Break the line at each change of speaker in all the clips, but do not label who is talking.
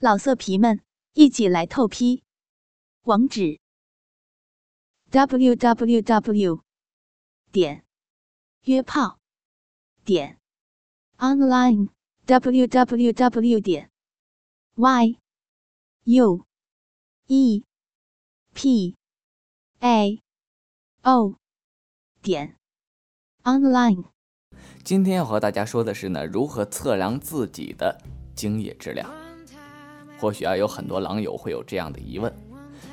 老色皮们，一起来透批！网址：w w w 点约炮点 online w w w 点 y u e p a o 点 online。
今天要和大家说的是呢，如何测量自己的精液质量。或许啊，有很多狼友会有这样的疑问，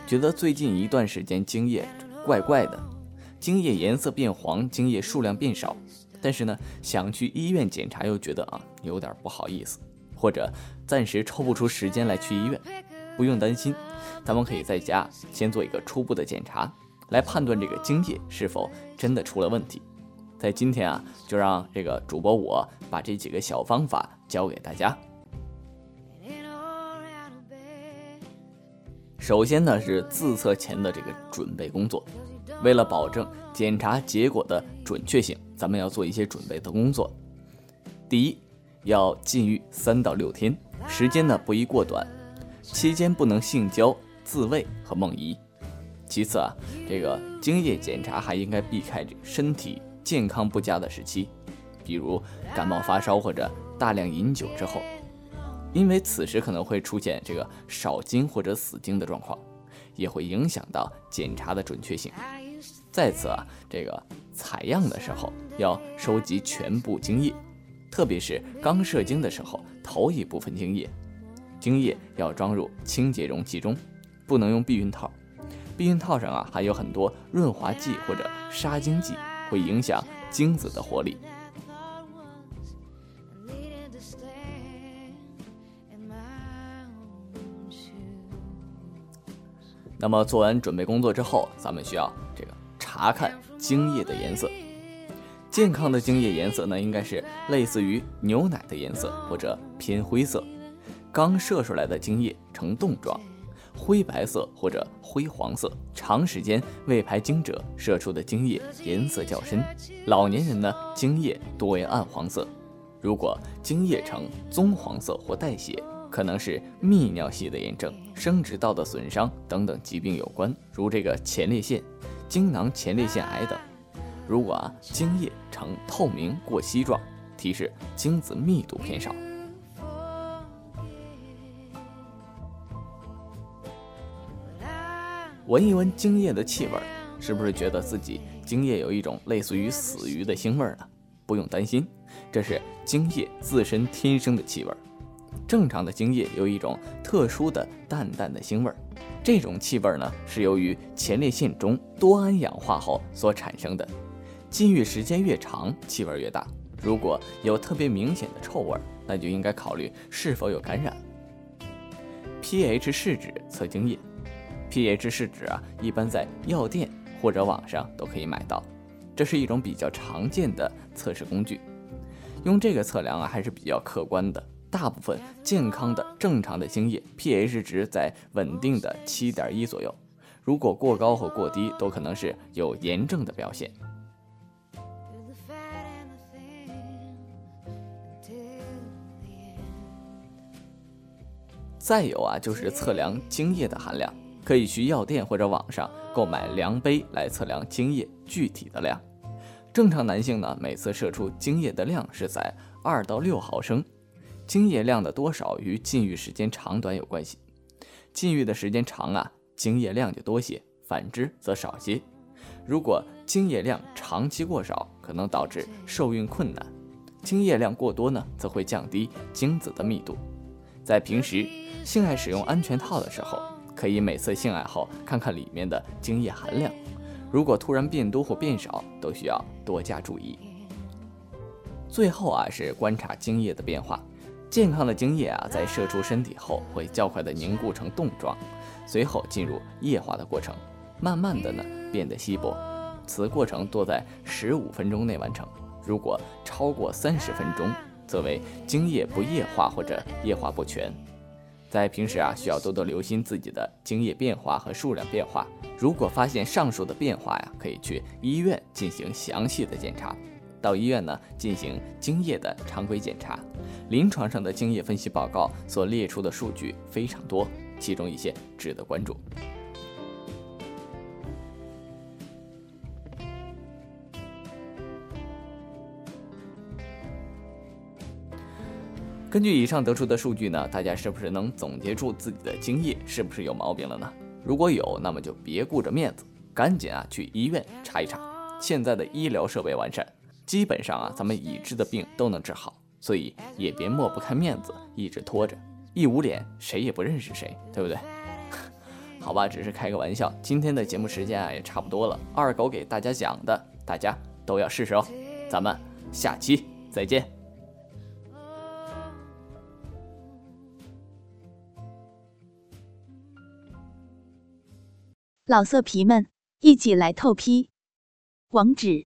觉得最近一段时间精液怪怪的，精液颜色变黄，精液数量变少，但是呢，想去医院检查又觉得啊有点不好意思，或者暂时抽不出时间来去医院。不用担心，咱们可以在家先做一个初步的检查，来判断这个精液是否真的出了问题。在今天啊，就让这个主播我把这几个小方法教给大家。首先呢是自测前的这个准备工作，为了保证检查结果的准确性，咱们要做一些准备的工作。第一，要禁欲三到六天，时间呢不宜过短，期间不能性交、自慰和梦遗。其次啊，这个精液检查还应该避开这身体健康不佳的时期，比如感冒发烧或者大量饮酒之后。因为此时可能会出现这个少精或者死精的状况，也会影响到检查的准确性。再次啊，这个采样的时候要收集全部精液，特别是刚射精的时候，头一部分精液，精液要装入清洁容器中，不能用避孕套。避孕套上啊还有很多润滑剂或者杀精剂，会影响精子的活力。那么做完准备工作之后，咱们需要这个查看精液的颜色。健康的精液颜色呢，应该是类似于牛奶的颜色或者偏灰色。刚射出来的精液呈冻状，灰白色或者灰黄色。长时间未排精者射出的精液颜色较深。老年人呢，精液多为暗黄色。如果精液呈棕黄色或带血。可能是泌尿系的炎症、生殖道的损伤等等疾病有关，如这个前列腺、精囊前列腺癌等。如果啊精液呈透明过稀状，提示精子密度偏少。闻一闻精液的气味，是不是觉得自己精液有一种类似于死鱼的腥味呢？不用担心，这是精液自身天生的气味。正常的精液有一种特殊的淡淡的腥味儿，这种气味呢是由于前列腺中多胺氧化后所产生的。禁欲时间越长，气味越大。如果有特别明显的臭味，那就应该考虑是否有感染。pH 试纸测精液，pH 试纸啊，一般在药店或者网上都可以买到，这是一种比较常见的测试工具。用这个测量啊，还是比较客观的。大部分健康的、正常的精液 pH 值在稳定的七点一左右，如果过高或过低，都可能是有炎症的表现。再有啊，就是测量精液的含量，可以去药店或者网上购买量杯来测量精液具体的量。正常男性呢，每次射出精液的量是在二到六毫升。精液量的多少与禁欲时间长短有关系，禁欲的时间长啊，精液量就多些；反之则少些。如果精液量长期过少，可能导致受孕困难；精液量过多呢，则会降低精子的密度。在平时性爱使用安全套的时候，可以每次性爱后看看里面的精液含量，如果突然变多或变少，都需要多加注意。最后啊，是观察精液的变化。健康的精液啊，在射出身体后会较快的凝固成冻状，随后进入液化的过程，慢慢的呢变得稀薄。此过程多在十五分钟内完成。如果超过三十分钟，则为精液不液化或者液化不全。在平时啊，需要多多留心自己的精液变化和数量变化。如果发现上述的变化呀，可以去医院进行详细的检查。到医院呢进行精液的常规检查。临床上的精液分析报告所列出的数据非常多，其中一些值得关注。根据以上得出的数据呢，大家是不是能总结出自己的精液是不是有毛病了呢？如果有，那么就别顾着面子，赶紧啊去医院查一查。现在的医疗设备完善，基本上啊咱们已知的病都能治好，所以也别抹不开面子，一直拖着，一捂脸谁也不认识谁，对不对？好吧，只是开个玩笑。今天的节目时间啊也差不多了，二狗给大家讲的，大家都要试试哦。咱们下期再见。
老色皮们，一起来透批！网址